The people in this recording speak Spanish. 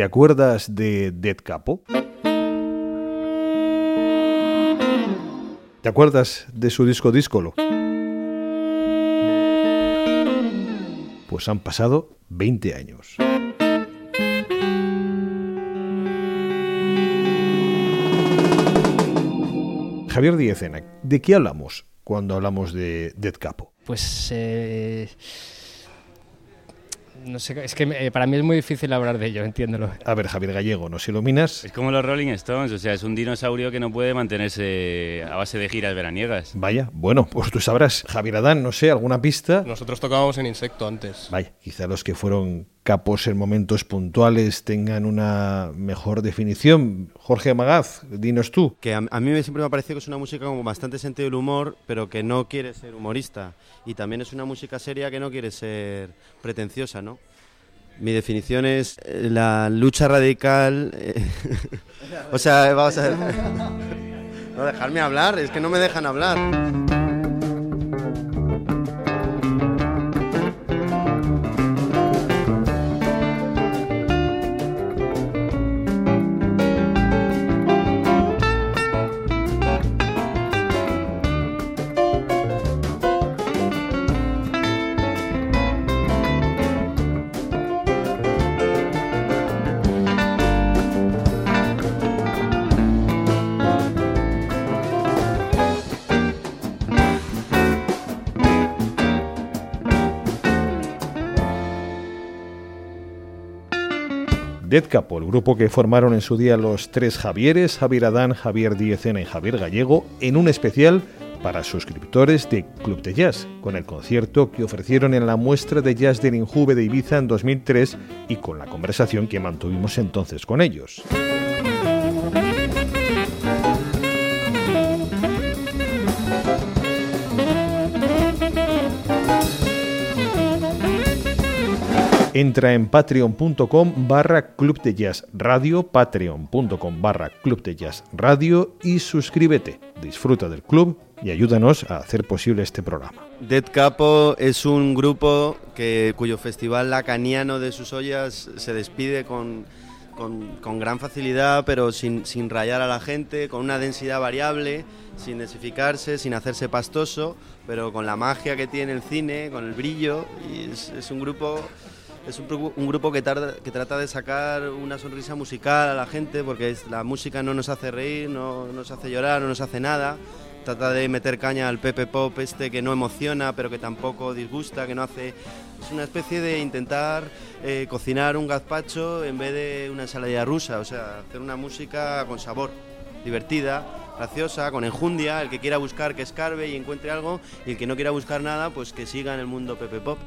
¿te acuerdas de Dead Capo? ¿Te acuerdas de su disco Díscolo? Pues han pasado 20 años. Javier Diezena, ¿de qué hablamos cuando hablamos de Dead Capo? Pues eh, no sé, es que eh, para mí es muy difícil hablar de ello, entiéndelo. A ver, Javier Gallego, ¿nos iluminas? Es como los Rolling Stones, o sea, es un dinosaurio que no puede mantenerse a base de giras veraniegas. Vaya, bueno, pues tú sabrás. Javier Adán, no sé, ¿alguna pista? Nosotros tocábamos en Insecto antes. Vaya, quizá los que fueron capos en momentos puntuales tengan una mejor definición. Jorge Magaz, dinos tú. Que a, mí siempre me ha parecido que es una música con bastante sentido del humor, pero que no quiere ser humorista. Y también es una música seria que no quiere ser pretenciosa, ¿no? Mi definición es eh, la lucha radical. Eh, o sea, vamos a. No dejarme hablar, es que no me dejan hablar. Dead Capo, el grupo que formaron en su día los tres Javieres, Javier Adán, Javier Diezena y Javier Gallego, en un especial para suscriptores de Club de Jazz, con el concierto que ofrecieron en la muestra de jazz del Injuve de Ibiza en 2003 y con la conversación que mantuvimos entonces con ellos. Entra en patreon.com barra Club de Jazz Radio, patreon.com barra Club de Jazz Radio y suscríbete. Disfruta del club y ayúdanos a hacer posible este programa. Dead Capo es un grupo que, cuyo festival lacaniano de sus ollas se despide con, con, gran facilidad, pero sin, sin, rayar a la gente, con una densidad variable, sin densificarse, sin hacerse pastoso, pero con la magia que tiene el cine, con el brillo. Y es un grupo es un, grupo que, trata de sacar una sonrisa musical a la gente, porque la música no nos hace reír, no, nos hace llorar, no nos hace nada. Trata de meter caña al pepe pop este que no emociona, pero que tampoco disgusta, que no hace... Es una especie de intentar eh, cocinar un gazpacho en vez de una ensalada rusa, o sea, hacer una música con sabor, divertida, graciosa, con enjundia, el que quiera buscar que escarbe y encuentre algo, y el que no quiera buscar nada, pues que siga en el mundo pepe pop.